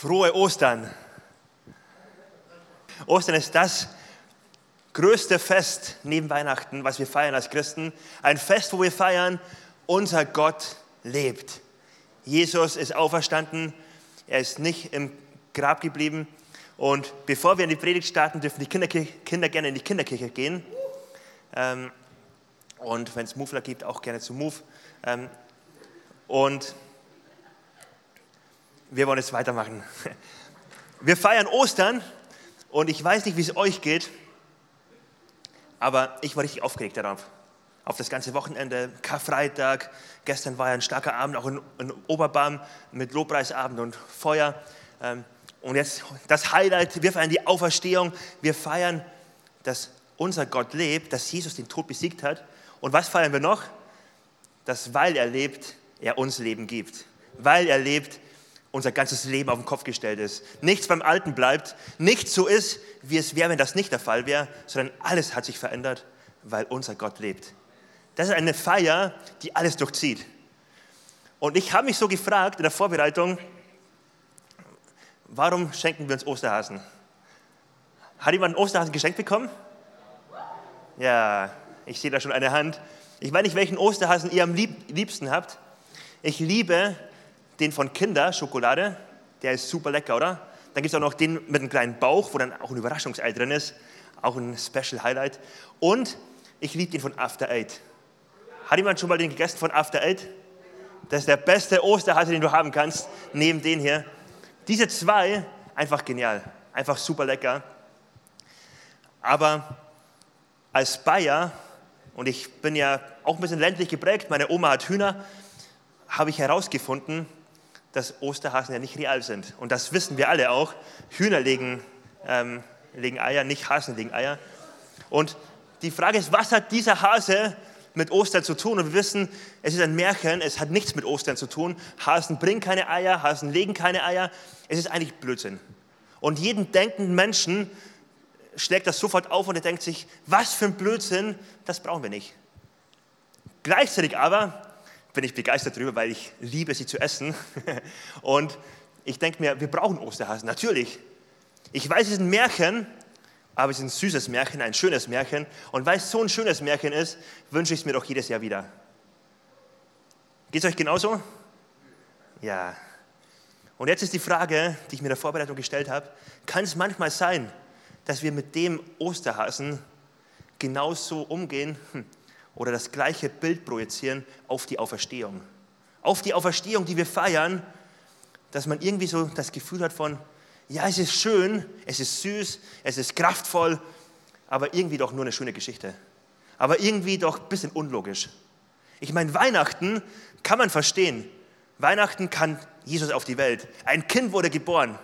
Frohe Ostern. Ostern ist das größte Fest neben Weihnachten, was wir feiern als Christen. Ein Fest, wo wir feiern, unser Gott lebt. Jesus ist auferstanden, er ist nicht im Grab geblieben. Und bevor wir in die Predigt starten, dürfen die Kinder, gerne in die Kinderkirche gehen. Ähm, und wenn es Mufler gibt, auch gerne zu Move. Ähm, und wir wollen jetzt weitermachen. Wir feiern Ostern und ich weiß nicht, wie es euch geht, aber ich war richtig aufgeregt darauf. Auf das ganze Wochenende, Karfreitag, gestern war ja ein starker Abend, auch in, in Oberbaum mit Lobpreisabend und Feuer. Ähm, und jetzt das Highlight, wir feiern die Auferstehung, wir feiern, dass unser Gott lebt, dass Jesus den Tod besiegt hat. Und was feiern wir noch? Dass weil er lebt, er uns Leben gibt. Weil er lebt, unser ganzes Leben auf den Kopf gestellt ist. Nichts beim Alten bleibt, nichts so ist, wie es wäre, wenn das nicht der Fall wäre, sondern alles hat sich verändert, weil unser Gott lebt. Das ist eine Feier, die alles durchzieht. Und ich habe mich so gefragt in der Vorbereitung, warum schenken wir uns Osterhasen? Hat jemand einen Osterhasen geschenkt bekommen? Ja, ich sehe da schon eine Hand. Ich weiß nicht, welchen Osterhasen ihr am liebsten habt. Ich liebe den von Kinder, Schokolade, der ist super lecker, oder? Dann gibt es auch noch den mit einem kleinen Bauch, wo dann auch ein Überraschungsei drin ist, auch ein Special Highlight. Und ich liebe den von After Eight. Hat jemand schon mal den gegessen von After Eight? Das ist der beste Osterhase, den du haben kannst, neben den hier. Diese zwei, einfach genial, einfach super lecker. Aber als Bayer, und ich bin ja auch ein bisschen ländlich geprägt, meine Oma hat Hühner, habe ich herausgefunden, dass Osterhasen ja nicht real sind. Und das wissen wir alle auch. Hühner legen, ähm, legen Eier, nicht Hasen legen Eier. Und die Frage ist, was hat dieser Hase mit Ostern zu tun? Und wir wissen, es ist ein Märchen, es hat nichts mit Ostern zu tun. Hasen bringen keine Eier, Hasen legen keine Eier. Es ist eigentlich Blödsinn. Und jeden denkenden Menschen schlägt das sofort auf und er denkt sich, was für ein Blödsinn, das brauchen wir nicht. Gleichzeitig aber bin ich begeistert darüber, weil ich liebe sie zu essen. Und ich denke mir, wir brauchen Osterhasen, natürlich. Ich weiß, es ist ein Märchen, aber es ist ein süßes Märchen, ein schönes Märchen. Und weil es so ein schönes Märchen ist, wünsche ich es mir doch jedes Jahr wieder. Geht es euch genauso? Ja. Und jetzt ist die Frage, die ich mir in der Vorbereitung gestellt habe, kann es manchmal sein, dass wir mit dem Osterhasen genauso umgehen, hm, oder das gleiche Bild projizieren auf die Auferstehung. Auf die Auferstehung, die wir feiern, dass man irgendwie so das Gefühl hat von, ja, es ist schön, es ist süß, es ist kraftvoll, aber irgendwie doch nur eine schöne Geschichte. Aber irgendwie doch ein bisschen unlogisch. Ich meine, Weihnachten kann man verstehen. Weihnachten kann Jesus auf die Welt. Ein Kind wurde geboren.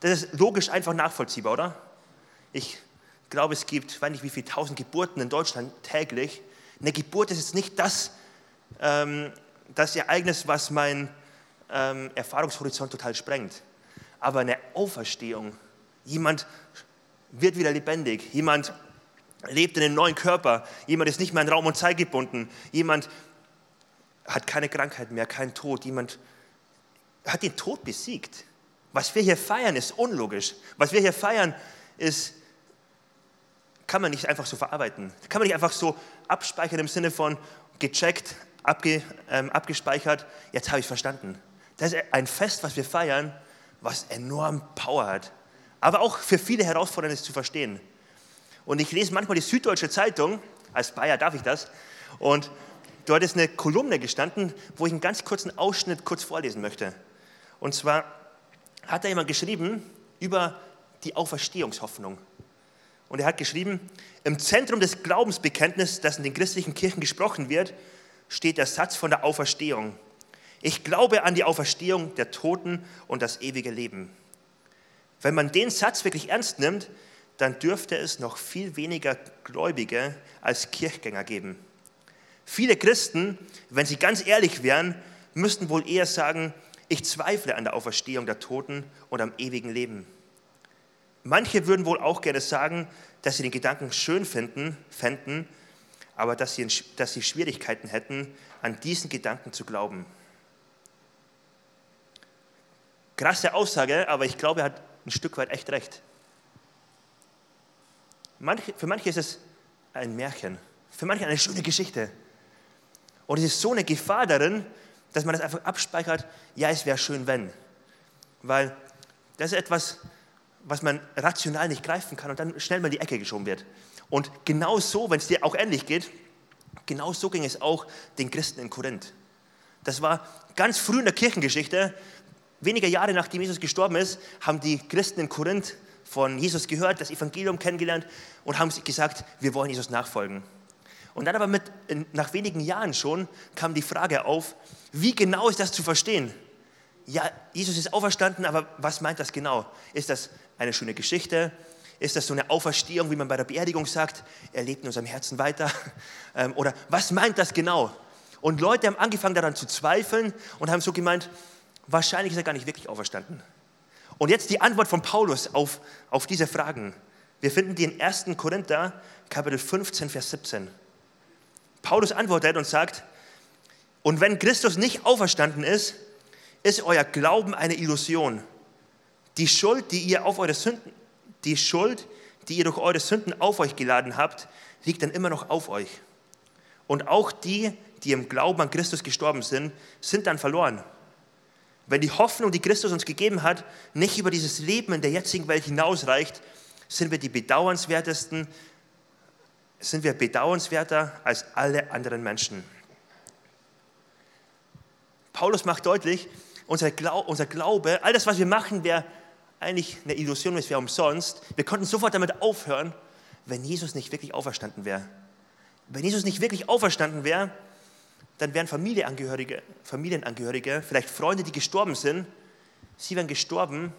Das ist logisch einfach nachvollziehbar, oder? Ich glaube, es gibt, weiß nicht wie viele tausend Geburten in Deutschland täglich. Eine Geburt ist jetzt nicht das, ähm, das Ereignis, was mein ähm, Erfahrungshorizont total sprengt. Aber eine Auferstehung, jemand wird wieder lebendig, jemand lebt in einem neuen Körper, jemand ist nicht mehr in Raum und Zeit gebunden, jemand hat keine Krankheit mehr, keinen Tod, jemand hat den Tod besiegt. Was wir hier feiern, ist unlogisch. Was wir hier feiern, ist kann man nicht einfach so verarbeiten. Kann man nicht einfach so abspeichern im Sinne von gecheckt, abge, ähm, abgespeichert, jetzt habe ich verstanden. Das ist ein Fest, was wir feiern, was enorm Power hat. Aber auch für viele herausfordernd ist zu verstehen. Und ich lese manchmal die Süddeutsche Zeitung, als Bayer darf ich das, und dort ist eine Kolumne gestanden, wo ich einen ganz kurzen Ausschnitt kurz vorlesen möchte. Und zwar hat da jemand geschrieben über die Auferstehungshoffnung. Und er hat geschrieben, im Zentrum des Glaubensbekenntnisses, das in den christlichen Kirchen gesprochen wird, steht der Satz von der Auferstehung. Ich glaube an die Auferstehung der Toten und das ewige Leben. Wenn man den Satz wirklich ernst nimmt, dann dürfte es noch viel weniger Gläubige als Kirchgänger geben. Viele Christen, wenn sie ganz ehrlich wären, müssten wohl eher sagen, ich zweifle an der Auferstehung der Toten und am ewigen Leben. Manche würden wohl auch gerne sagen, dass sie den Gedanken schön finden, fänden, aber dass sie, dass sie Schwierigkeiten hätten, an diesen Gedanken zu glauben. Krasse Aussage, aber ich glaube, er hat ein Stück weit echt recht. Manche, für manche ist es ein Märchen, für manche eine schöne Geschichte. Und es ist so eine Gefahr darin, dass man das einfach abspeichert, ja, es wäre schön, wenn. Weil das ist etwas, was man rational nicht greifen kann und dann schnell mal in die Ecke geschoben wird. Und genau so, wenn es dir auch ähnlich geht, genau so ging es auch den Christen in Korinth. Das war ganz früh in der Kirchengeschichte, wenige Jahre nachdem Jesus gestorben ist, haben die Christen in Korinth von Jesus gehört, das Evangelium kennengelernt und haben gesagt, wir wollen Jesus nachfolgen. Und dann aber mit, nach wenigen Jahren schon kam die Frage auf, wie genau ist das zu verstehen? Ja, Jesus ist auferstanden, aber was meint das genau? Ist das eine schöne Geschichte? Ist das so eine Auferstehung, wie man bei der Beerdigung sagt, er lebt in unserem Herzen weiter? Ähm, oder was meint das genau? Und Leute haben angefangen daran zu zweifeln und haben so gemeint, wahrscheinlich ist er gar nicht wirklich auferstanden. Und jetzt die Antwort von Paulus auf, auf diese Fragen. Wir finden die in 1. Korinther, Kapitel 15, Vers 17. Paulus antwortet und sagt, und wenn Christus nicht auferstanden ist, ist euer Glauben eine Illusion. Die Schuld, die ihr auf eure Sünden, die Schuld, die ihr durch eure Sünden auf euch geladen habt, liegt dann immer noch auf euch. Und auch die, die im Glauben an Christus gestorben sind, sind dann verloren. Wenn die Hoffnung, die Christus uns gegeben hat, nicht über dieses Leben in der jetzigen Welt hinausreicht, sind wir die bedauernswertesten, sind wir bedauernswerter als alle anderen Menschen. Paulus macht deutlich, unser, Glaube, unser Glaube all das, was wir machen, wäre eigentlich eine Illusion, es wäre umsonst. Wir konnten sofort damit aufhören, wenn Jesus nicht wirklich auferstanden wäre. Wenn Jesus nicht wirklich auferstanden wäre, dann wären Familienangehörige, Familienangehörige, vielleicht Freunde, die gestorben sind, sie wären gestorben,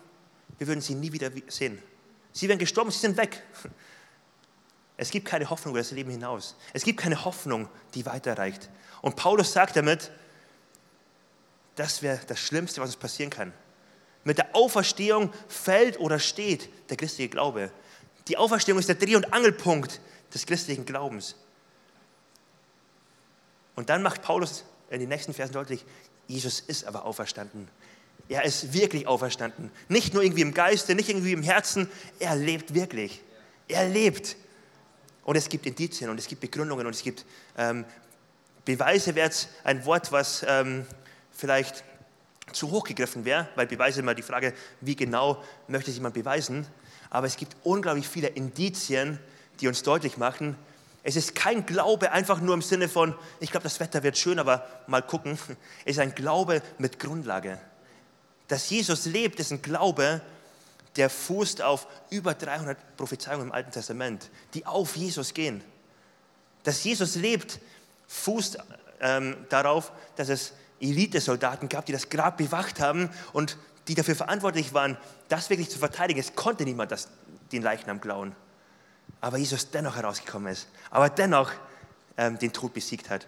wir würden sie nie wieder sehen. Sie wären gestorben, sie sind weg. Es gibt keine Hoffnung über das Leben hinaus. Es gibt keine Hoffnung, die weiterreicht. Und Paulus sagt damit, das wäre das Schlimmste, was uns passieren kann. Mit der Auferstehung fällt oder steht der christliche Glaube. Die Auferstehung ist der Dreh- und Angelpunkt des christlichen Glaubens. Und dann macht Paulus in den nächsten Versen deutlich, Jesus ist aber auferstanden. Er ist wirklich auferstanden. Nicht nur irgendwie im Geiste, nicht irgendwie im Herzen, er lebt wirklich. Er lebt. Und es gibt Indizien und es gibt Begründungen und es gibt ähm, Beweise, wäre jetzt ein Wort, was ähm, vielleicht zu hoch gegriffen wäre, weil Beweise immer die Frage, wie genau möchte sich jemand beweisen. Aber es gibt unglaublich viele Indizien, die uns deutlich machen, es ist kein Glaube einfach nur im Sinne von, ich glaube, das Wetter wird schön, aber mal gucken. Es ist ein Glaube mit Grundlage. Dass Jesus lebt, ist ein Glaube, der fußt auf über 300 Prophezeiungen im Alten Testament, die auf Jesus gehen. Dass Jesus lebt, fußt ähm, darauf, dass es Elitesoldaten gab, die das Grab bewacht haben und die dafür verantwortlich waren, das wirklich zu verteidigen. Es konnte niemand das, den Leichnam klauen. Aber Jesus dennoch herausgekommen ist, aber dennoch ähm, den Tod besiegt hat.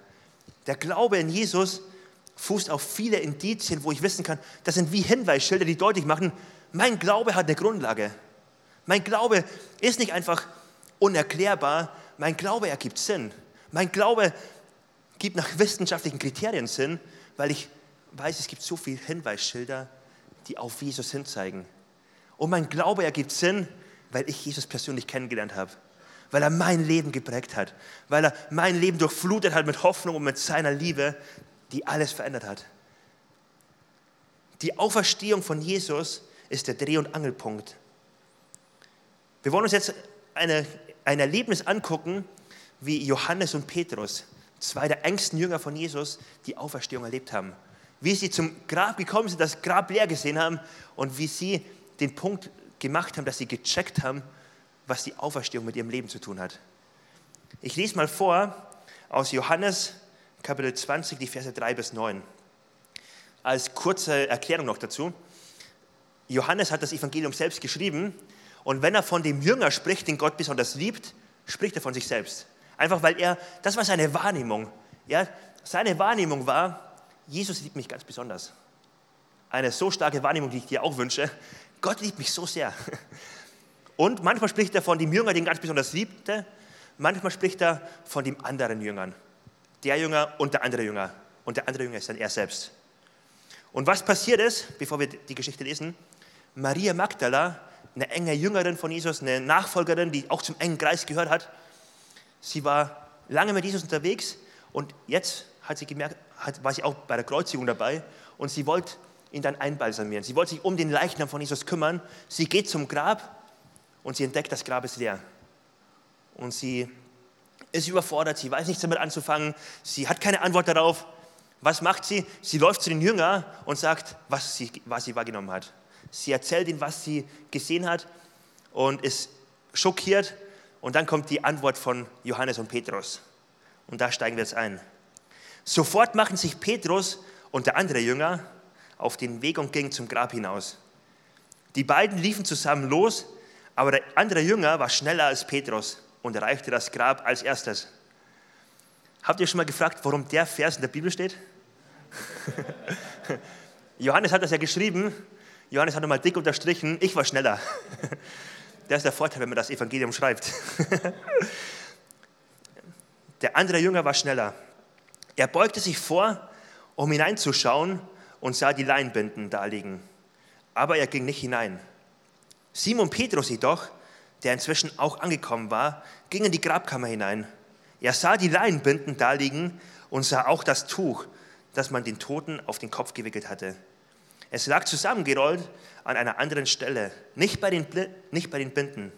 Der Glaube in Jesus fußt auf viele Indizien, wo ich wissen kann, das sind wie Hinweisschilder, die deutlich machen, mein Glaube hat eine Grundlage. Mein Glaube ist nicht einfach unerklärbar, mein Glaube ergibt Sinn. Mein Glaube gibt nach wissenschaftlichen Kriterien Sinn, weil ich weiß, es gibt so viele Hinweisschilder, die auf Jesus hinzeigen. Und mein Glaube ergibt Sinn, weil ich Jesus persönlich kennengelernt habe. Weil er mein Leben geprägt hat. Weil er mein Leben durchflutet hat mit Hoffnung und mit seiner Liebe, die alles verändert hat. Die Auferstehung von Jesus ist der Dreh- und Angelpunkt. Wir wollen uns jetzt eine, ein Erlebnis angucken, wie Johannes und Petrus, zwei der engsten Jünger von Jesus, die Auferstehung erlebt haben. Wie sie zum Grab gekommen sind, das Grab leer gesehen haben und wie sie den Punkt gemacht haben, dass sie gecheckt haben, was die Auferstehung mit ihrem Leben zu tun hat. Ich lese mal vor aus Johannes Kapitel 20, die Verse 3 bis 9. Als kurze Erklärung noch dazu. Johannes hat das Evangelium selbst geschrieben und wenn er von dem Jünger spricht, den Gott besonders liebt, spricht er von sich selbst. Einfach weil er, das war seine Wahrnehmung. Ja, seine Wahrnehmung war, Jesus liebt mich ganz besonders. Eine so starke Wahrnehmung, die ich dir auch wünsche. Gott liebt mich so sehr. Und manchmal spricht er von dem Jünger, den ganz besonders liebte. Manchmal spricht er von dem anderen Jüngern. Der Jünger und der andere Jünger. Und der andere Jünger ist dann er selbst. Und was passiert ist, bevor wir die Geschichte lesen, Maria Magdala, eine enge Jüngerin von Jesus, eine Nachfolgerin, die auch zum engen Kreis gehört hat, sie war lange mit Jesus unterwegs und jetzt hat sie gemerkt, hat, war sie auch bei der Kreuzigung dabei und sie wollte ihn dann einbalsamieren. Sie wollte sich um den Leichnam von Jesus kümmern. Sie geht zum Grab und sie entdeckt, das Grab ist leer. Und sie ist überfordert, sie weiß nichts damit anzufangen, sie hat keine Antwort darauf. Was macht sie? Sie läuft zu den Jüngern und sagt, was sie, was sie wahrgenommen hat. Sie erzählt ihnen, was sie gesehen hat und ist schockiert. Und dann kommt die Antwort von Johannes und Petrus. Und da steigen wir jetzt ein. Sofort machen sich Petrus und der andere Jünger auf den Weg und gingen zum Grab hinaus. Die beiden liefen zusammen los, aber der andere Jünger war schneller als Petrus und erreichte das Grab als erstes. Habt ihr schon mal gefragt, warum der Vers in der Bibel steht? Johannes hat das ja geschrieben. Johannes hat nochmal dick unterstrichen, ich war schneller. Das ist der Vorteil, wenn man das Evangelium schreibt. Der andere Jünger war schneller. Er beugte sich vor, um hineinzuschauen und sah die Leinbinden da liegen. Aber er ging nicht hinein. Simon Petrus jedoch, der inzwischen auch angekommen war, ging in die Grabkammer hinein. Er sah die Leinbinden da liegen und sah auch das Tuch, das man den Toten auf den Kopf gewickelt hatte. Es lag zusammengerollt an einer anderen Stelle, nicht bei den, nicht bei den Binden.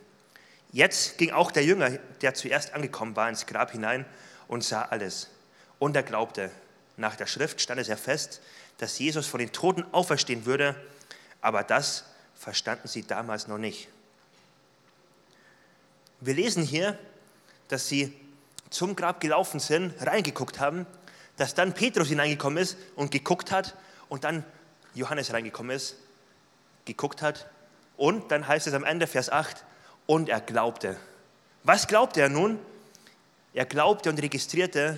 Jetzt ging auch der Jünger, der zuerst angekommen war, ins Grab hinein und sah alles. Und er glaubte. Nach der Schrift stand es ja fest, dass Jesus von den Toten auferstehen würde, aber das verstanden sie damals noch nicht. Wir lesen hier, dass sie zum Grab gelaufen sind, reingeguckt haben, dass dann Petrus hineingekommen ist und geguckt hat und dann Johannes reingekommen ist, geguckt hat und dann heißt es am Ende Vers 8, und er glaubte. Was glaubte er nun? Er glaubte und registrierte,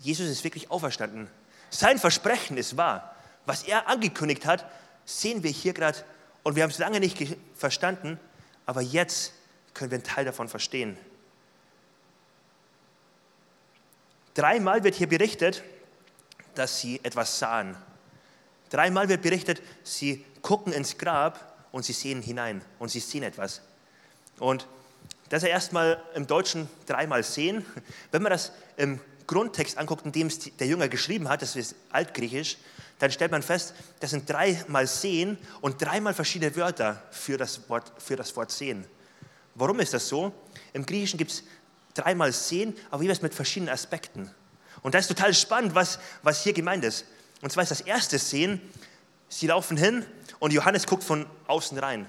Jesus ist wirklich auferstanden. Sein Versprechen ist wahr. Was er angekündigt hat, sehen wir hier gerade und wir haben es lange nicht verstanden, aber jetzt können wir einen Teil davon verstehen. Dreimal wird hier berichtet, dass sie etwas sahen. Dreimal wird berichtet, sie gucken ins Grab und sie sehen hinein und sie sehen etwas. Und das ist erstmal im Deutschen dreimal sehen. Wenn man das im Grundtext anguckt, in dem es der Jünger geschrieben hat, das ist altgriechisch, dann stellt man fest, das sind dreimal sehen und dreimal verschiedene Wörter für das Wort, für das Wort sehen. Warum ist das so? Im Griechischen gibt es dreimal sehen, aber jeweils mit verschiedenen Aspekten. Und das ist total spannend, was, was hier gemeint ist. Und zwar ist das erste Sehen, sie laufen hin und Johannes guckt von außen rein.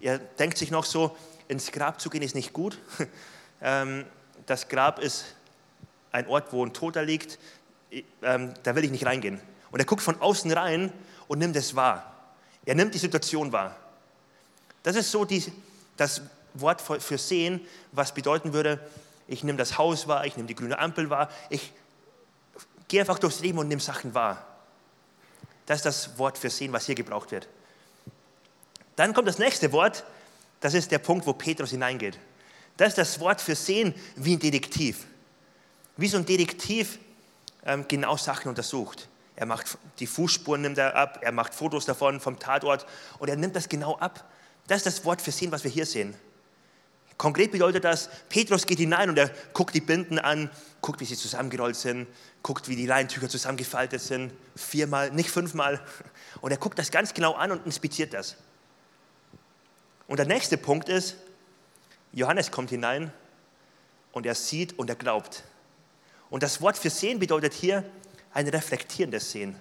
Er denkt sich noch so, ins Grab zu gehen ist nicht gut. Ähm, das Grab ist ein Ort, wo ein Toter liegt. Ähm, da will ich nicht reingehen. Und er guckt von außen rein und nimmt es wahr. Er nimmt die Situation wahr. Das ist so die, das Wort für sehen, was bedeuten würde, ich nehme das Haus wahr, ich nehme die grüne Ampel wahr, ich gehe einfach durchs Leben und nehme Sachen wahr. Das ist das Wort für sehen, was hier gebraucht wird. Dann kommt das nächste Wort, das ist der Punkt, wo Petrus hineingeht. Das ist das Wort für sehen wie ein Detektiv. Wie so ein Detektiv ähm, genau Sachen untersucht. Er macht die Fußspuren nimmt er ab, er macht Fotos davon vom Tatort und er nimmt das genau ab. Das ist das Wort für sehen, was wir hier sehen. Konkret bedeutet das, Petrus geht hinein und er guckt die Binden an, guckt, wie sie zusammengerollt sind, guckt, wie die Leintücher zusammengefaltet sind, viermal, nicht fünfmal. Und er guckt das ganz genau an und inspiziert das. Und der nächste Punkt ist, Johannes kommt hinein und er sieht und er glaubt. Und das Wort für sehen bedeutet hier ein reflektierendes Sehen.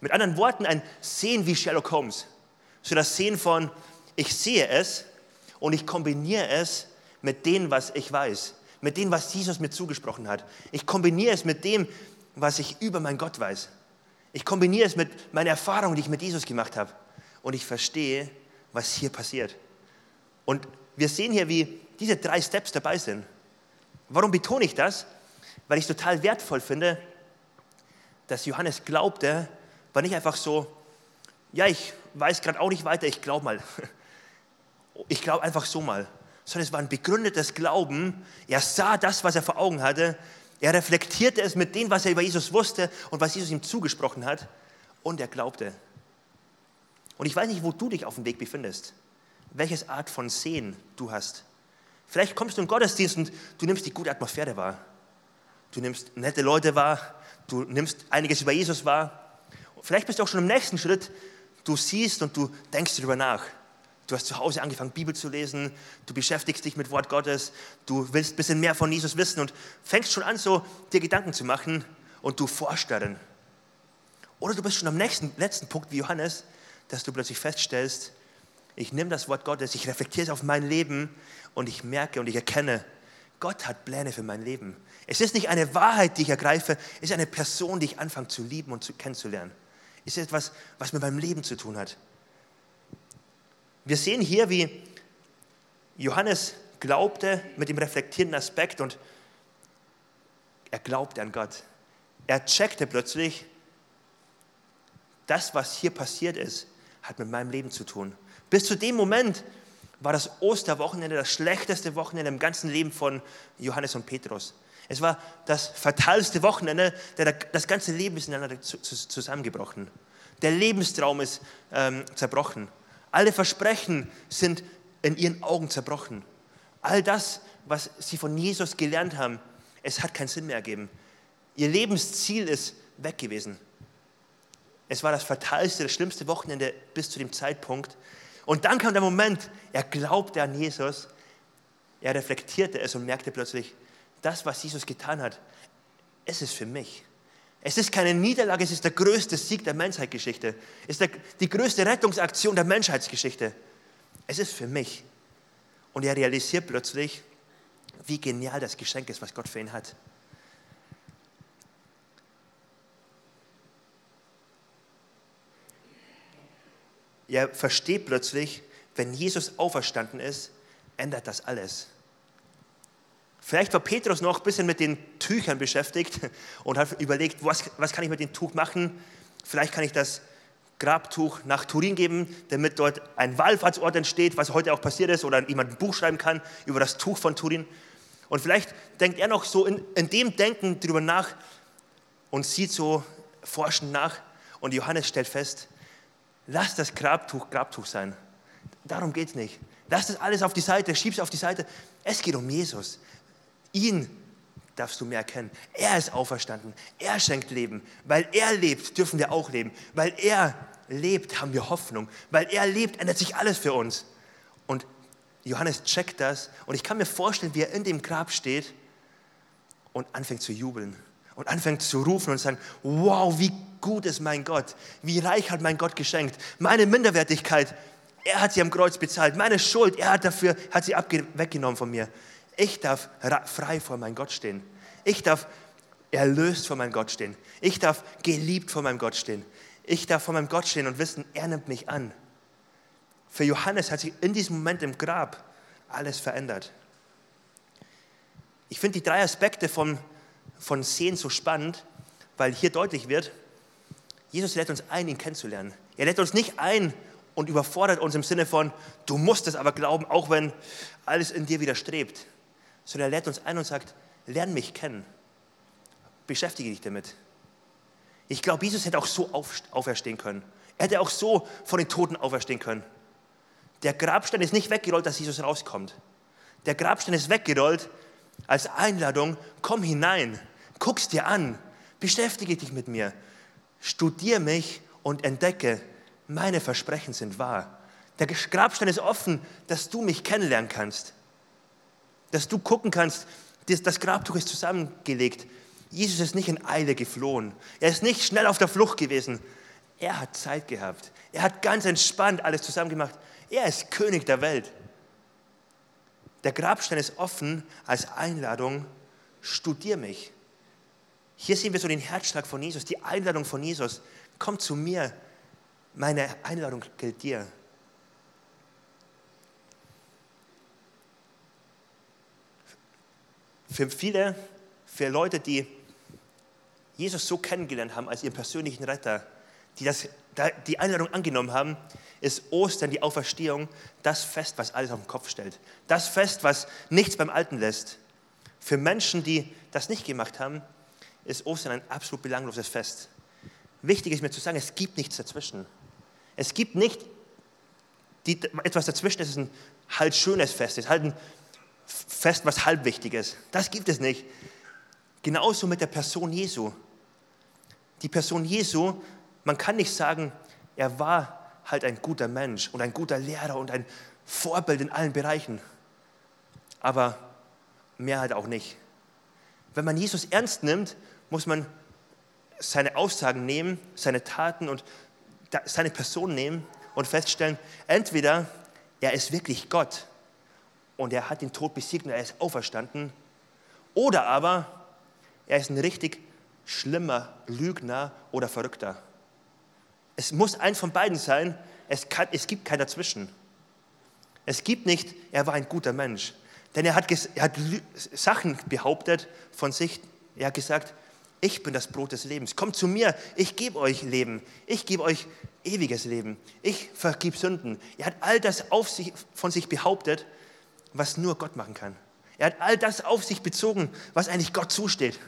Mit anderen Worten, ein Sehen wie Sherlock Holmes. So das Sehen von, ich sehe es und ich kombiniere es mit dem, was ich weiß, mit dem, was Jesus mir zugesprochen hat. Ich kombiniere es mit dem, was ich über meinen Gott weiß. Ich kombiniere es mit meiner Erfahrung, die ich mit Jesus gemacht habe. Und ich verstehe, was hier passiert. Und wir sehen hier, wie diese drei Steps dabei sind. Warum betone ich das? Weil ich es total wertvoll finde, dass Johannes glaubte, war nicht einfach so, ja, ich weiß gerade auch nicht weiter, ich glaube mal. Ich glaube einfach so mal. Sondern es war ein begründetes Glauben. Er sah das, was er vor Augen hatte. Er reflektierte es mit dem, was er über Jesus wusste und was Jesus ihm zugesprochen hat. und er glaubte. Und ich weiß nicht, wo du dich auf dem Weg befindest, welches Art von Sehen du hast. Vielleicht kommst du in Gottesdienst und du nimmst die gute Atmosphäre wahr. Du nimmst nette Leute wahr, du nimmst einiges über Jesus wahr. Vielleicht bist du auch schon im nächsten Schritt, du siehst und du denkst darüber nach. Du hast zu Hause angefangen, Bibel zu lesen, du beschäftigst dich mit Wort Gottes, du willst ein bisschen mehr von Jesus wissen und fängst schon an, so dir Gedanken zu machen und du forschst darin. Oder du bist schon am nächsten, letzten Punkt wie Johannes, dass du plötzlich feststellst, ich nehme das Wort Gottes, ich reflektiere es auf mein Leben und ich merke und ich erkenne, Gott hat Pläne für mein Leben. Es ist nicht eine Wahrheit, die ich ergreife, es ist eine Person, die ich anfange zu lieben und zu, kennenzulernen. Es ist etwas, was mit meinem Leben zu tun hat. Wir sehen hier, wie Johannes glaubte mit dem reflektierenden Aspekt und er glaubte an Gott. Er checkte plötzlich, das, was hier passiert ist, hat mit meinem Leben zu tun. Bis zu dem Moment war das Osterwochenende das schlechteste Wochenende im ganzen Leben von Johannes und Petrus. Es war das fatalste Wochenende, das ganze Leben ist ineinander zusammengebrochen. Der Lebenstraum ist ähm, zerbrochen. Alle Versprechen sind in ihren Augen zerbrochen. All das, was sie von Jesus gelernt haben, es hat keinen Sinn mehr ergeben. Ihr Lebensziel ist weg gewesen. Es war das fatalste, das schlimmste Wochenende bis zu dem Zeitpunkt. Und dann kam der Moment, er glaubte an Jesus, er reflektierte es und merkte plötzlich, das, was Jesus getan hat, es ist für mich. Es ist keine Niederlage, es ist der größte Sieg der Menschheitsgeschichte. Es ist der, die größte Rettungsaktion der Menschheitsgeschichte. Es ist für mich. Und er realisiert plötzlich, wie genial das Geschenk ist, was Gott für ihn hat. Er versteht plötzlich, wenn Jesus auferstanden ist, ändert das alles. Vielleicht war Petrus noch ein bisschen mit den Tüchern beschäftigt und hat überlegt, was, was kann ich mit dem Tuch machen? Vielleicht kann ich das Grabtuch nach Turin geben, damit dort ein Wallfahrtsort entsteht, was heute auch passiert ist, oder jemand ein Buch schreiben kann über das Tuch von Turin. Und vielleicht denkt er noch so in, in dem Denken drüber nach und sieht so forschend nach. Und Johannes stellt fest, lass das Grabtuch Grabtuch sein. Darum geht es nicht. Lass das alles auf die Seite, schieb es auf die Seite. Es geht um Jesus. Ihn darfst du mehr erkennen. Er ist auferstanden. Er schenkt Leben. Weil er lebt, dürfen wir auch leben. Weil er lebt, haben wir Hoffnung. Weil er lebt, ändert sich alles für uns. Und Johannes checkt das. Und ich kann mir vorstellen, wie er in dem Grab steht und anfängt zu jubeln. Und anfängt zu rufen und zu sagen, wow, wie gut ist mein Gott. Wie reich hat mein Gott geschenkt. Meine Minderwertigkeit, er hat sie am Kreuz bezahlt. Meine Schuld, er hat dafür, hat sie weggenommen von mir. Ich darf frei vor meinem Gott stehen. Ich darf erlöst vor meinem Gott stehen. Ich darf geliebt vor meinem Gott stehen. Ich darf vor meinem Gott stehen und wissen, er nimmt mich an. Für Johannes hat sich in diesem Moment im Grab alles verändert. Ich finde die drei Aspekte von, von Sehen so spannend, weil hier deutlich wird, Jesus lädt uns ein, ihn kennenzulernen. Er lädt uns nicht ein und überfordert uns im Sinne von, du musst es aber glauben, auch wenn alles in dir widerstrebt sondern er lädt uns ein und sagt, lern mich kennen. Beschäftige dich damit. Ich glaube, Jesus hätte auch so auferstehen können. Er hätte auch so von den Toten auferstehen können. Der Grabstein ist nicht weggerollt, dass Jesus rauskommt. Der Grabstein ist weggerollt als Einladung, komm hinein, guck's dir an, beschäftige dich mit mir, studier mich und entdecke, meine Versprechen sind wahr. Der Grabstein ist offen, dass du mich kennenlernen kannst dass du gucken kannst, das Grabtuch ist zusammengelegt. Jesus ist nicht in Eile geflohen. Er ist nicht schnell auf der Flucht gewesen. Er hat Zeit gehabt. Er hat ganz entspannt alles zusammengemacht. Er ist König der Welt. Der Grabstein ist offen als Einladung, studier mich. Hier sehen wir so den Herzschlag von Jesus, die Einladung von Jesus. Komm zu mir. Meine Einladung gilt dir. Für viele, für Leute, die Jesus so kennengelernt haben als ihren persönlichen Retter, die das, die Einladung angenommen haben, ist Ostern, die Auferstehung, das Fest, was alles auf den Kopf stellt. Das Fest, was nichts beim Alten lässt. Für Menschen, die das nicht gemacht haben, ist Ostern ein absolut belangloses Fest. wichtig ist mir zu sagen, es gibt nichts dazwischen. Es gibt nicht die, etwas dazwischen, das ist ein halt schönes Fest ist, halt ein Fest, was halb wichtig ist. Das gibt es nicht. Genauso mit der Person Jesu. Die Person Jesu, man kann nicht sagen, er war halt ein guter Mensch und ein guter Lehrer und ein Vorbild in allen Bereichen. Aber mehr halt auch nicht. Wenn man Jesus ernst nimmt, muss man seine Aussagen nehmen, seine Taten und seine Person nehmen und feststellen, entweder er ist wirklich Gott und er hat den Tod besiegt und er ist auferstanden, oder aber er ist ein richtig schlimmer Lügner oder Verrückter. Es muss eins von beiden sein, es, kann, es gibt kein Dazwischen. Es gibt nicht, er war ein guter Mensch. Denn er hat, er hat Sachen behauptet von sich. Er hat gesagt, ich bin das Brot des Lebens. Kommt zu mir, ich gebe euch Leben. Ich gebe euch ewiges Leben. Ich vergib Sünden. Er hat all das sich, von sich behauptet, was nur Gott machen kann. Er hat all das auf sich bezogen, was eigentlich Gott zusteht.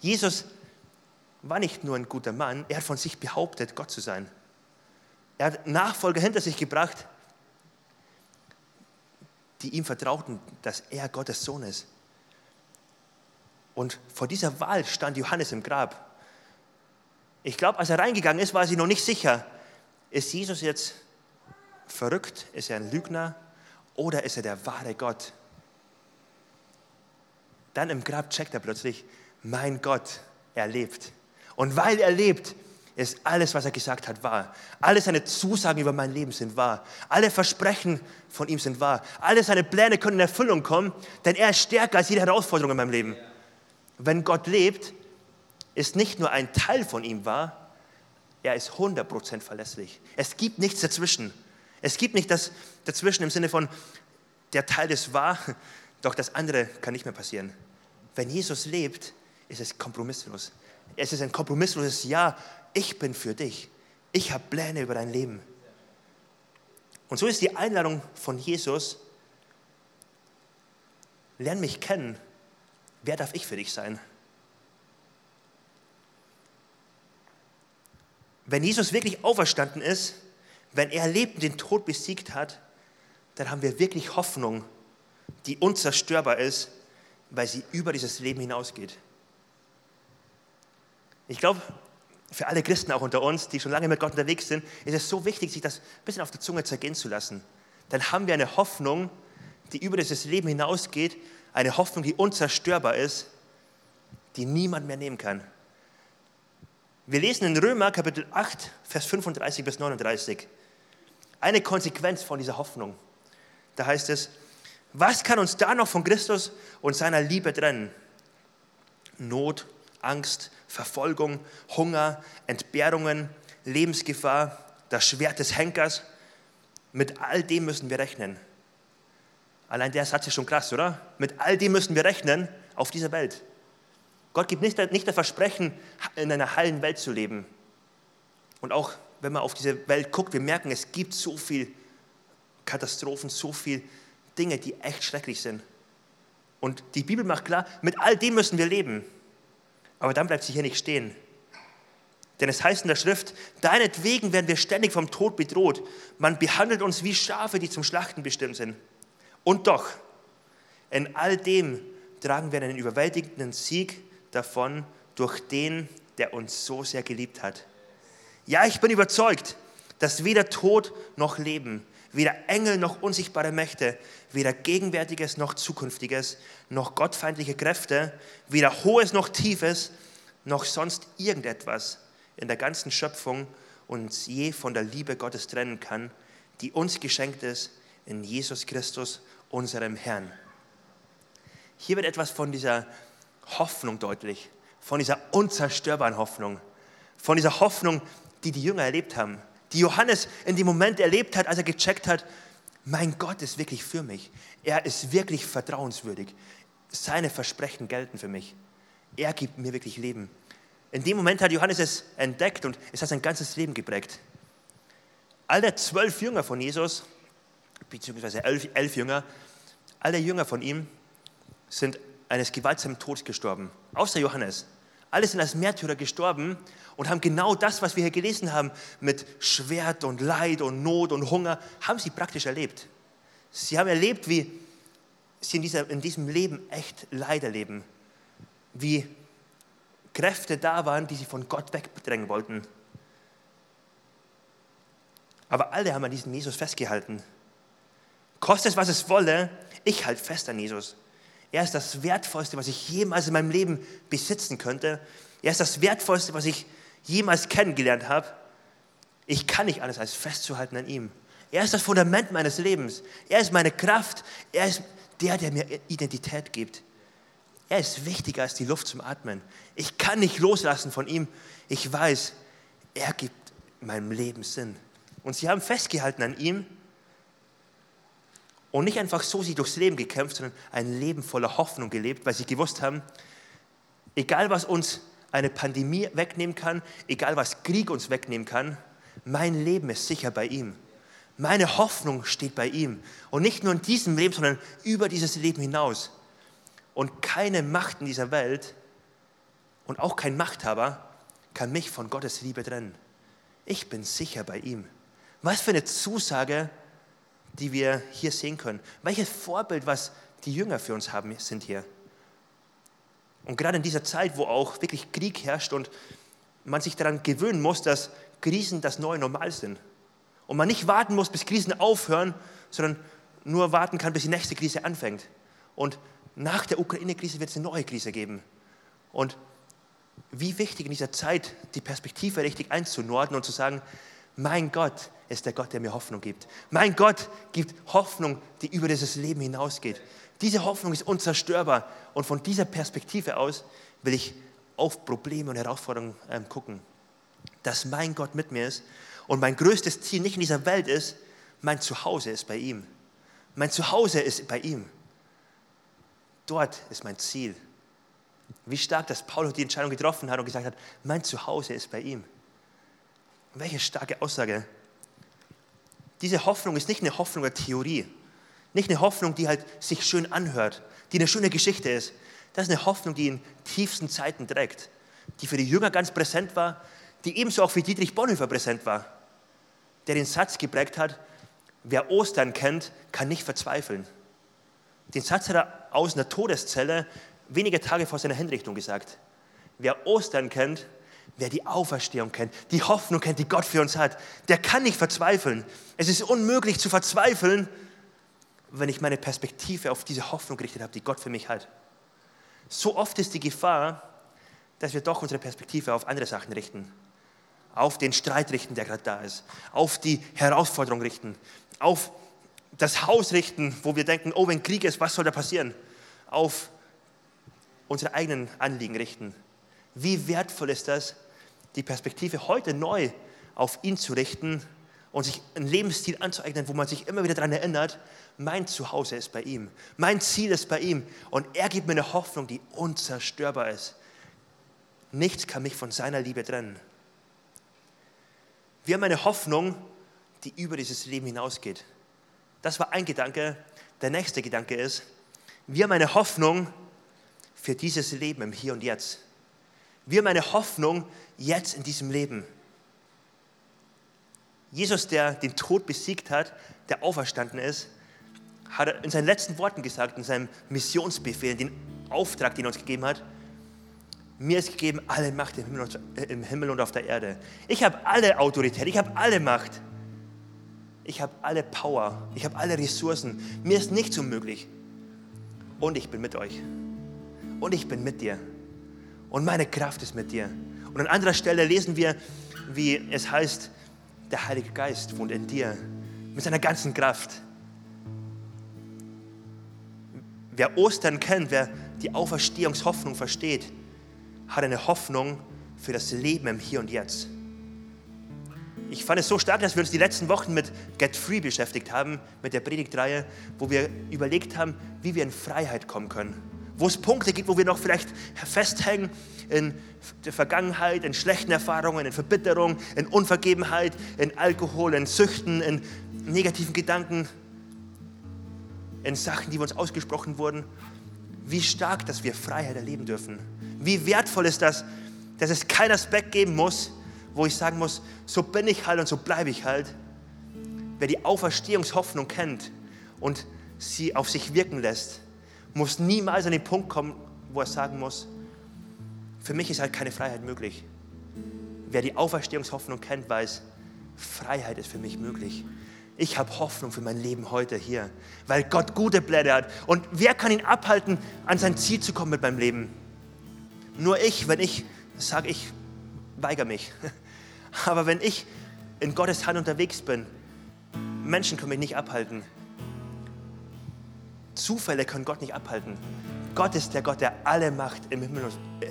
Jesus war nicht nur ein guter Mann, er hat von sich behauptet, Gott zu sein. Er hat Nachfolger hinter sich gebracht, die ihm vertrauten, dass er Gottes Sohn ist. Und vor dieser Wahl stand Johannes im Grab. Ich glaube, als er reingegangen ist, war sich noch nicht sicher, ist Jesus jetzt verrückt? Ist er ein Lügner? Oder ist er der wahre Gott? Dann im Grab checkt er plötzlich, mein Gott, er lebt. Und weil er lebt, ist alles, was er gesagt hat, wahr. Alle seine Zusagen über mein Leben sind wahr. Alle Versprechen von ihm sind wahr. Alle seine Pläne können in Erfüllung kommen, denn er ist stärker als jede Herausforderung in meinem Leben. Wenn Gott lebt, ist nicht nur ein Teil von ihm wahr, er ist 100% verlässlich. Es gibt nichts dazwischen. Es gibt nicht das dazwischen im Sinne von, der Teil ist wahr, doch das andere kann nicht mehr passieren. Wenn Jesus lebt, ist es kompromisslos. Es ist ein kompromissloses Ja, ich bin für dich. Ich habe Pläne über dein Leben. Und so ist die Einladung von Jesus, lern mich kennen. Wer darf ich für dich sein? Wenn Jesus wirklich auferstanden ist, wenn er lebt und den Tod besiegt hat, dann haben wir wirklich Hoffnung, die unzerstörbar ist, weil sie über dieses Leben hinausgeht. Ich glaube, für alle Christen auch unter uns, die schon lange mit Gott unterwegs sind, ist es so wichtig, sich das ein bisschen auf der Zunge zergehen zu lassen. Dann haben wir eine Hoffnung, die über dieses Leben hinausgeht, eine Hoffnung, die unzerstörbar ist, die niemand mehr nehmen kann. Wir lesen in Römer Kapitel 8, Vers 35 bis 39 eine Konsequenz von dieser Hoffnung. Da heißt es, was kann uns da noch von Christus und seiner Liebe trennen? Not, Angst, Verfolgung, Hunger, Entbehrungen, Lebensgefahr, das Schwert des Henkers. Mit all dem müssen wir rechnen. Allein der Satz ist schon krass, oder? Mit all dem müssen wir rechnen auf dieser Welt. Gott gibt nicht, nicht das Versprechen, in einer heilen Welt zu leben. Und auch wenn man auf diese Welt guckt, wir merken, es gibt so viel Katastrophen, so viele Dinge, die echt schrecklich sind. Und die Bibel macht klar, mit all dem müssen wir leben. Aber dann bleibt sie hier nicht stehen. Denn es heißt in der Schrift, deinetwegen werden wir ständig vom Tod bedroht. Man behandelt uns wie Schafe, die zum Schlachten bestimmt sind. Und doch, in all dem tragen wir einen überwältigenden Sieg davon durch den, der uns so sehr geliebt hat. Ja, ich bin überzeugt, dass weder Tod noch Leben, weder Engel noch unsichtbare Mächte, weder Gegenwärtiges noch Zukünftiges, noch gottfeindliche Kräfte, weder Hohes noch Tiefes, noch sonst irgendetwas in der ganzen Schöpfung uns je von der Liebe Gottes trennen kann, die uns geschenkt ist in Jesus Christus, unserem Herrn. Hier wird etwas von dieser Hoffnung deutlich, von dieser unzerstörbaren Hoffnung, von dieser Hoffnung, die die Jünger erlebt haben, die Johannes in dem Moment erlebt hat, als er gecheckt hat, mein Gott ist wirklich für mich. Er ist wirklich vertrauenswürdig. Seine Versprechen gelten für mich. Er gibt mir wirklich Leben. In dem Moment hat Johannes es entdeckt und es hat sein ganzes Leben geprägt. Alle zwölf Jünger von Jesus, beziehungsweise elf, elf Jünger, alle Jünger von ihm sind eines gewaltsamen Todes gestorben. Außer Johannes. Alle sind als Märtyrer gestorben und haben genau das, was wir hier gelesen haben, mit Schwert und Leid und Not und Hunger, haben sie praktisch erlebt. Sie haben erlebt, wie sie in, dieser, in diesem Leben echt Leid erleben, wie Kräfte da waren, die sie von Gott wegdrängen wollten. Aber alle haben an diesem Jesus festgehalten. Kostet es, was es wolle, ich halte fest an Jesus. Er ist das Wertvollste, was ich jemals in meinem Leben besitzen könnte. Er ist das Wertvollste, was ich jemals kennengelernt habe. Ich kann nicht alles als festzuhalten an ihm. Er ist das Fundament meines Lebens. Er ist meine Kraft. Er ist der, der mir Identität gibt. Er ist wichtiger als die Luft zum Atmen. Ich kann nicht loslassen von ihm. Ich weiß, er gibt meinem Leben Sinn. Und sie haben festgehalten an ihm und nicht einfach so sie durchs Leben gekämpft, sondern ein Leben voller Hoffnung gelebt, weil sie gewusst haben, egal was uns eine Pandemie wegnehmen kann, egal was Krieg uns wegnehmen kann, mein Leben ist sicher bei ihm. Meine Hoffnung steht bei ihm. Und nicht nur in diesem Leben, sondern über dieses Leben hinaus. Und keine Macht in dieser Welt und auch kein Machthaber kann mich von Gottes Liebe trennen. Ich bin sicher bei ihm. Was für eine Zusage die wir hier sehen können. Welches Vorbild, was die Jünger für uns haben, sind hier. Und gerade in dieser Zeit, wo auch wirklich Krieg herrscht und man sich daran gewöhnen muss, dass Krisen das neue Normal sind. Und man nicht warten muss, bis Krisen aufhören, sondern nur warten kann, bis die nächste Krise anfängt. Und nach der Ukraine-Krise wird es eine neue Krise geben. Und wie wichtig in dieser Zeit, die Perspektive richtig einzunordnen und zu sagen, mein Gott ist der Gott, der mir Hoffnung gibt. Mein Gott gibt Hoffnung, die über dieses Leben hinausgeht. Diese Hoffnung ist unzerstörbar. Und von dieser Perspektive aus will ich auf Probleme und Herausforderungen ähm, gucken. Dass mein Gott mit mir ist und mein größtes Ziel nicht in dieser Welt ist, mein Zuhause ist bei ihm. Mein Zuhause ist bei ihm. Dort ist mein Ziel. Wie stark, dass Paulus die Entscheidung getroffen hat und gesagt hat, mein Zuhause ist bei ihm. Welche starke Aussage. Diese Hoffnung ist nicht eine Hoffnung der Theorie, nicht eine Hoffnung, die halt sich schön anhört, die eine schöne Geschichte ist. Das ist eine Hoffnung, die in tiefsten Zeiten trägt, die für die Jünger ganz präsent war, die ebenso auch für Dietrich Bonhoeffer präsent war, der den Satz geprägt hat, wer Ostern kennt, kann nicht verzweifeln. Den Satz hat er aus einer Todeszelle wenige Tage vor seiner Hinrichtung gesagt. Wer Ostern kennt, Wer die Auferstehung kennt, die Hoffnung kennt, die Gott für uns hat, der kann nicht verzweifeln. Es ist unmöglich zu verzweifeln, wenn ich meine Perspektive auf diese Hoffnung gerichtet habe, die Gott für mich hat. So oft ist die Gefahr, dass wir doch unsere Perspektive auf andere Sachen richten. Auf den Streit richten, der gerade da ist. Auf die Herausforderung richten. Auf das Haus richten, wo wir denken, oh, wenn Krieg ist, was soll da passieren? Auf unsere eigenen Anliegen richten. Wie wertvoll ist das, die Perspektive heute neu auf ihn zu richten und sich einen Lebensstil anzueignen, wo man sich immer wieder daran erinnert, mein Zuhause ist bei ihm, mein Ziel ist bei ihm und er gibt mir eine Hoffnung, die unzerstörbar ist. Nichts kann mich von seiner Liebe trennen. Wir haben eine Hoffnung, die über dieses Leben hinausgeht. Das war ein Gedanke. Der nächste Gedanke ist, wir haben eine Hoffnung für dieses Leben im Hier und Jetzt. Wir haben eine Hoffnung jetzt in diesem Leben. Jesus, der den Tod besiegt hat, der auferstanden ist, hat in seinen letzten Worten gesagt, in seinem Missionsbefehl, den Auftrag, den er uns gegeben hat, mir ist gegeben alle Macht im Himmel und auf der Erde. Ich habe alle Autorität, ich habe alle Macht. Ich habe alle Power, ich habe alle Ressourcen. Mir ist nichts unmöglich. Und ich bin mit euch. Und ich bin mit dir und meine Kraft ist mit dir. Und an anderer Stelle lesen wir, wie es heißt, der Heilige Geist wohnt in dir mit seiner ganzen Kraft. Wer Ostern kennt, wer die Auferstehungshoffnung versteht, hat eine Hoffnung für das Leben im Hier und Jetzt. Ich fand es so stark, dass wir uns die letzten Wochen mit Get Free beschäftigt haben, mit der Predigtreihe, wo wir überlegt haben, wie wir in Freiheit kommen können wo es Punkte gibt, wo wir noch vielleicht festhängen in der Vergangenheit, in schlechten Erfahrungen, in Verbitterung, in Unvergebenheit, in Alkohol, in Süchten, in negativen Gedanken, in Sachen, die uns ausgesprochen wurden. Wie stark, dass wir Freiheit erleben dürfen. Wie wertvoll ist das, dass es keinen Aspekt geben muss, wo ich sagen muss, so bin ich halt und so bleibe ich halt. Wer die Auferstehungshoffnung kennt und sie auf sich wirken lässt, muss niemals an den Punkt kommen, wo er sagen muss, für mich ist halt keine Freiheit möglich. Wer die Auferstehungshoffnung kennt, weiß, Freiheit ist für mich möglich. Ich habe Hoffnung für mein Leben heute hier, weil Gott gute Pläne hat. Und wer kann ihn abhalten, an sein Ziel zu kommen mit meinem Leben? Nur ich, wenn ich sage, ich weigere mich. Aber wenn ich in Gottes Hand unterwegs bin, Menschen können mich nicht abhalten. Zufälle können Gott nicht abhalten. Gott ist der Gott, der alle Macht im Himmel,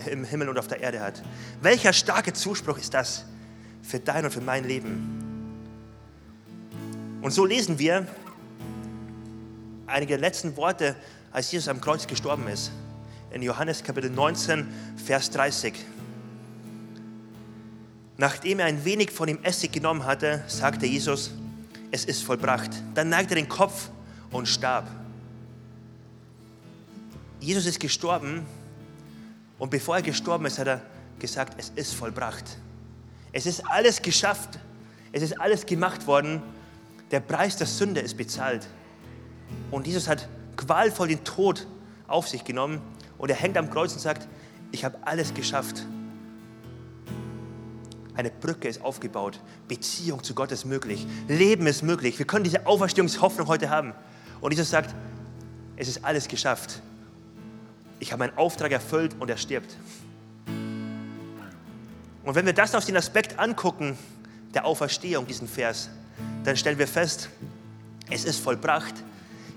im Himmel und auf der Erde hat. Welcher starke Zuspruch ist das für dein und für mein Leben? Und so lesen wir einige letzten Worte, als Jesus am Kreuz gestorben ist. In Johannes Kapitel 19, Vers 30. Nachdem er ein wenig von dem Essig genommen hatte, sagte Jesus, es ist vollbracht. Dann neigte er den Kopf und starb. Jesus ist gestorben und bevor er gestorben ist, hat er gesagt, es ist vollbracht. Es ist alles geschafft. Es ist alles gemacht worden. Der Preis der Sünde ist bezahlt. Und Jesus hat qualvoll den Tod auf sich genommen und er hängt am Kreuz und sagt, ich habe alles geschafft. Eine Brücke ist aufgebaut. Beziehung zu Gott ist möglich. Leben ist möglich. Wir können diese Auferstehungshoffnung heute haben. Und Jesus sagt, es ist alles geschafft. Ich habe meinen Auftrag erfüllt und er stirbt. Und wenn wir das aus dem Aspekt angucken, der Auferstehung, diesen Vers, dann stellen wir fest, es ist vollbracht,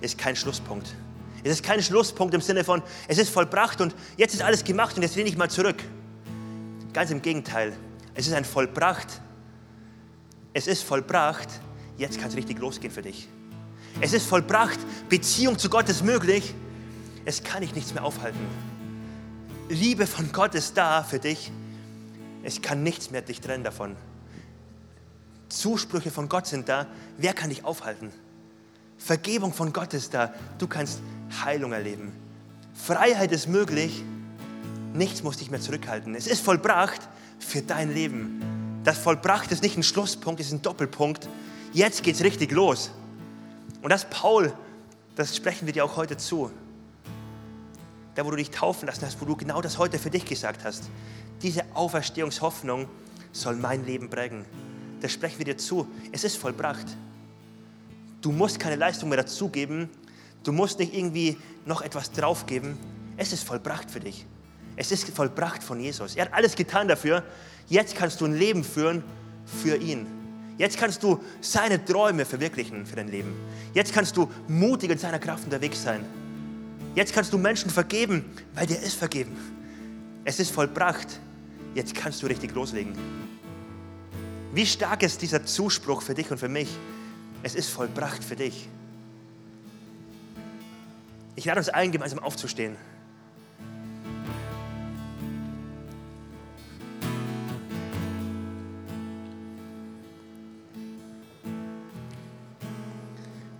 ist kein Schlusspunkt. Es ist kein Schlusspunkt im Sinne von, es ist vollbracht und jetzt ist alles gemacht und jetzt lehne ich mal zurück. Ganz im Gegenteil. Es ist ein vollbracht. Es ist vollbracht. Jetzt kann es richtig losgehen für dich. Es ist vollbracht. Beziehung zu Gott ist möglich. Es kann dich nichts mehr aufhalten. Liebe von Gott ist da für dich. Es kann nichts mehr dich trennen davon. Zusprüche von Gott sind da. Wer kann dich aufhalten? Vergebung von Gott ist da. Du kannst Heilung erleben. Freiheit ist möglich. Nichts muss dich mehr zurückhalten. Es ist vollbracht für dein Leben. Das vollbracht ist nicht ein Schlusspunkt, es ist ein Doppelpunkt. Jetzt geht es richtig los. Und das, Paul, das sprechen wir dir auch heute zu. Da, wo du dich taufen lassen hast, wo du genau das heute für dich gesagt hast. Diese Auferstehungshoffnung soll mein Leben prägen. Das sprechen wir dir zu. Es ist vollbracht. Du musst keine Leistung mehr dazugeben. Du musst nicht irgendwie noch etwas draufgeben. Es ist vollbracht für dich. Es ist vollbracht von Jesus. Er hat alles getan dafür. Jetzt kannst du ein Leben führen für ihn. Jetzt kannst du seine Träume verwirklichen für dein Leben. Jetzt kannst du mutig in seiner Kraft unterwegs sein. Jetzt kannst du Menschen vergeben, weil dir ist vergeben. Es ist vollbracht. Jetzt kannst du richtig loslegen. Wie stark ist dieser Zuspruch für dich und für mich? Es ist vollbracht für dich. Ich lade uns ein, gemeinsam aufzustehen.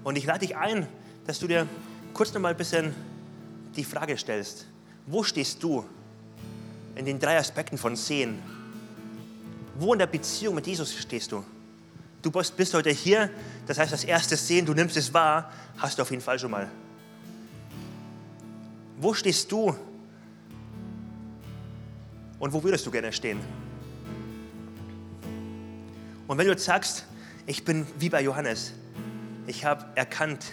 Und ich lade dich ein, dass du dir kurz noch mal ein bisschen die Frage stellst, wo stehst du in den drei Aspekten von Sehen? Wo in der Beziehung mit Jesus stehst du? Du bist, heute hier, das heißt, das erste Sehen, du nimmst es wahr, hast du auf jeden Fall schon mal. Wo stehst du und wo würdest du gerne stehen? Und wenn du jetzt sagst, ich bin wie bei Johannes, ich habe erkannt,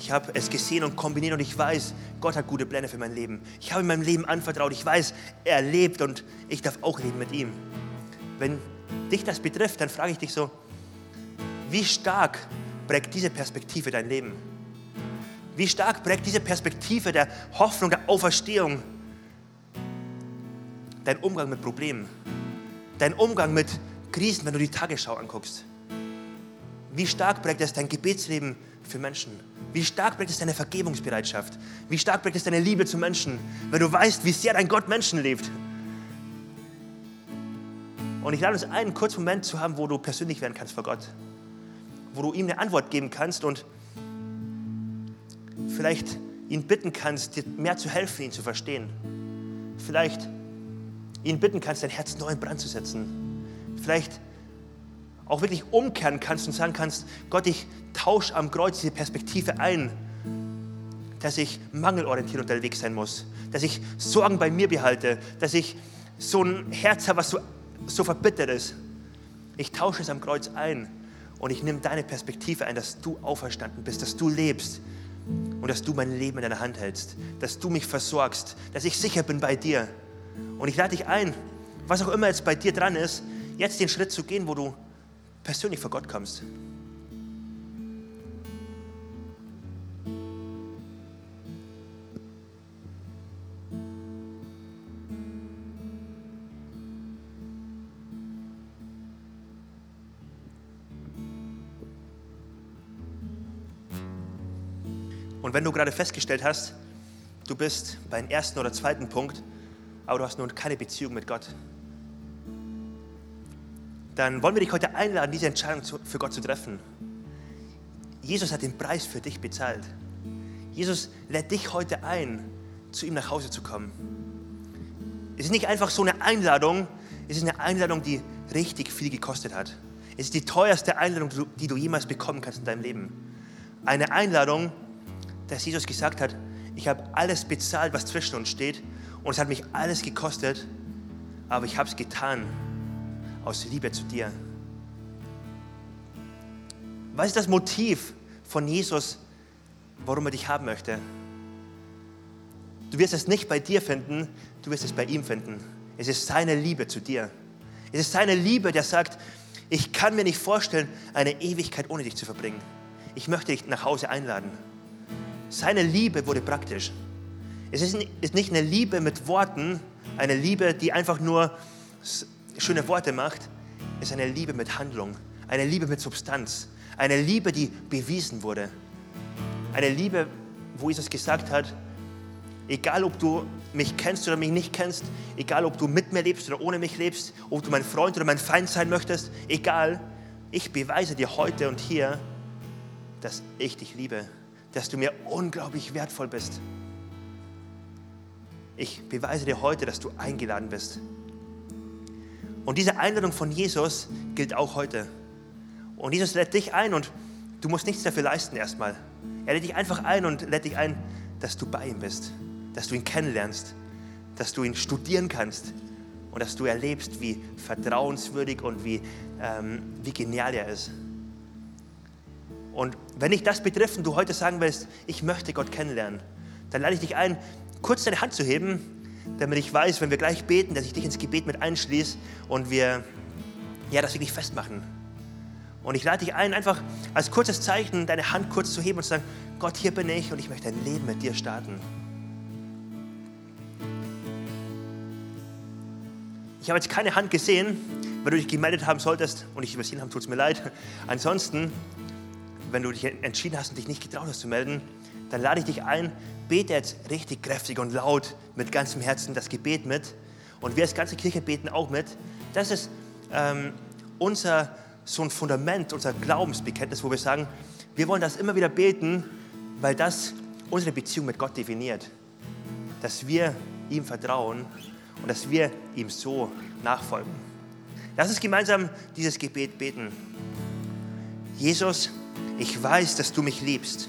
ich habe es gesehen und kombiniert und ich weiß, Gott hat gute Pläne für mein Leben. Ich habe in meinem Leben anvertraut, ich weiß, er lebt und ich darf auch leben mit ihm. Wenn dich das betrifft, dann frage ich dich so, wie stark prägt diese Perspektive dein Leben? Wie stark prägt diese Perspektive der Hoffnung, der Auferstehung dein Umgang mit Problemen, dein Umgang mit Krisen, wenn du die Tagesschau anguckst? Wie stark prägt es dein Gebetsleben für Menschen? Wie stark prägt es deine Vergebungsbereitschaft? Wie stark prägt es deine Liebe zu Menschen, wenn du weißt, wie sehr dein Gott Menschen lebt? Und ich lade uns ein, einen kurzen Moment zu haben, wo du persönlich werden kannst vor Gott. Wo du ihm eine Antwort geben kannst und vielleicht ihn bitten kannst, dir mehr zu helfen, ihn zu verstehen. Vielleicht ihn bitten kannst, dein Herz neu in Brand zu setzen. Vielleicht auch wirklich umkehren kannst und sagen kannst, Gott, ich tausche am Kreuz diese Perspektive ein, dass ich mangelorientiert unterwegs sein muss, dass ich Sorgen bei mir behalte, dass ich so ein Herz habe, was so, so verbittert ist. Ich tausche es am Kreuz ein und ich nehme deine Perspektive ein, dass du auferstanden bist, dass du lebst und dass du mein Leben in deiner Hand hältst, dass du mich versorgst, dass ich sicher bin bei dir. Und ich lade dich ein, was auch immer jetzt bei dir dran ist, jetzt den Schritt zu gehen, wo du persönlich vor Gott kommst. Und wenn du gerade festgestellt hast, du bist beim ersten oder zweiten Punkt, aber du hast nun keine Beziehung mit Gott, dann wollen wir dich heute einladen, diese Entscheidung für Gott zu treffen. Jesus hat den Preis für dich bezahlt. Jesus lädt dich heute ein, zu ihm nach Hause zu kommen. Es ist nicht einfach so eine Einladung, es ist eine Einladung, die richtig viel gekostet hat. Es ist die teuerste Einladung, die du jemals bekommen kannst in deinem Leben. Eine Einladung, dass Jesus gesagt hat, ich habe alles bezahlt, was zwischen uns steht und es hat mich alles gekostet, aber ich habe es getan aus Liebe zu dir. Was ist das Motiv von Jesus, warum er dich haben möchte? Du wirst es nicht bei dir finden, du wirst es bei ihm finden. Es ist seine Liebe zu dir. Es ist seine Liebe, der sagt, ich kann mir nicht vorstellen, eine Ewigkeit ohne dich zu verbringen. Ich möchte dich nach Hause einladen. Seine Liebe wurde praktisch. Es ist nicht eine Liebe mit Worten, eine Liebe, die einfach nur schöne Worte macht, ist eine Liebe mit Handlung, eine Liebe mit Substanz, eine Liebe, die bewiesen wurde. Eine Liebe, wo Jesus gesagt hat, egal ob du mich kennst oder mich nicht kennst, egal ob du mit mir lebst oder ohne mich lebst, ob du mein Freund oder mein Feind sein möchtest, egal, ich beweise dir heute und hier, dass ich dich liebe, dass du mir unglaublich wertvoll bist. Ich beweise dir heute, dass du eingeladen bist. Und diese Einladung von Jesus gilt auch heute. Und Jesus lädt dich ein und du musst nichts dafür leisten erstmal. Er lädt dich einfach ein und lädt dich ein, dass du bei ihm bist, dass du ihn kennenlernst, dass du ihn studieren kannst und dass du erlebst, wie vertrauenswürdig und wie, ähm, wie genial er ist. Und wenn dich das betrifft und du heute sagen willst, ich möchte Gott kennenlernen, dann lade ich dich ein, kurz deine Hand zu heben damit ich weiß, wenn wir gleich beten, dass ich dich ins Gebet mit einschließe und wir ja, das wirklich festmachen. Und ich lade dich ein, einfach als kurzes Zeichen deine Hand kurz zu heben und zu sagen, Gott, hier bin ich und ich möchte ein Leben mit dir starten. Ich habe jetzt keine Hand gesehen, wenn du dich gemeldet haben solltest und ich übersehen habe, tut es mir leid. Ansonsten, wenn du dich entschieden hast und dich nicht getraut hast zu melden, dann lade ich dich ein, bete jetzt richtig kräftig und laut mit ganzem Herzen das Gebet mit. Und wir als ganze Kirche beten auch mit. Das ist ähm, unser so ein Fundament, unser Glaubensbekenntnis, wo wir sagen, wir wollen das immer wieder beten, weil das unsere Beziehung mit Gott definiert. Dass wir ihm vertrauen und dass wir ihm so nachfolgen. Lass uns gemeinsam dieses Gebet beten. Jesus, ich weiß, dass du mich liebst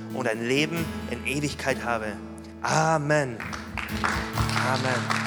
und ein Leben in Ewigkeit habe. Amen. Amen.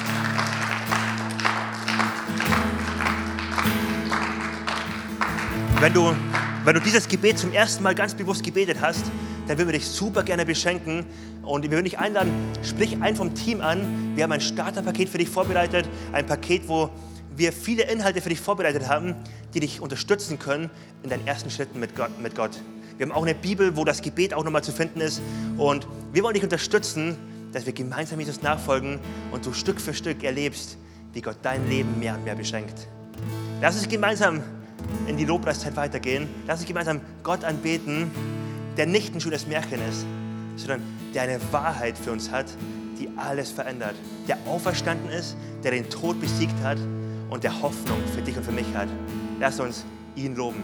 Wenn du, wenn du dieses Gebet zum ersten Mal ganz bewusst gebetet hast, dann würden wir dich super gerne beschenken. Und wir würden dich einladen, sprich einen vom Team an. Wir haben ein Starterpaket für dich vorbereitet. Ein Paket, wo wir viele Inhalte für dich vorbereitet haben, die dich unterstützen können in deinen ersten Schritten mit Gott. Mit Gott. Wir haben auch eine Bibel, wo das Gebet auch nochmal zu finden ist. Und wir wollen dich unterstützen, dass wir gemeinsam Jesus nachfolgen und du Stück für Stück erlebst, wie Gott dein Leben mehr und mehr beschenkt. Lass uns gemeinsam in die Lobpreiszeit weitergehen. Lass uns gemeinsam Gott anbeten, der nicht ein schönes Märchen ist, sondern der eine Wahrheit für uns hat, die alles verändert. Der auferstanden ist, der den Tod besiegt hat und der Hoffnung für dich und für mich hat. Lass uns ihn loben.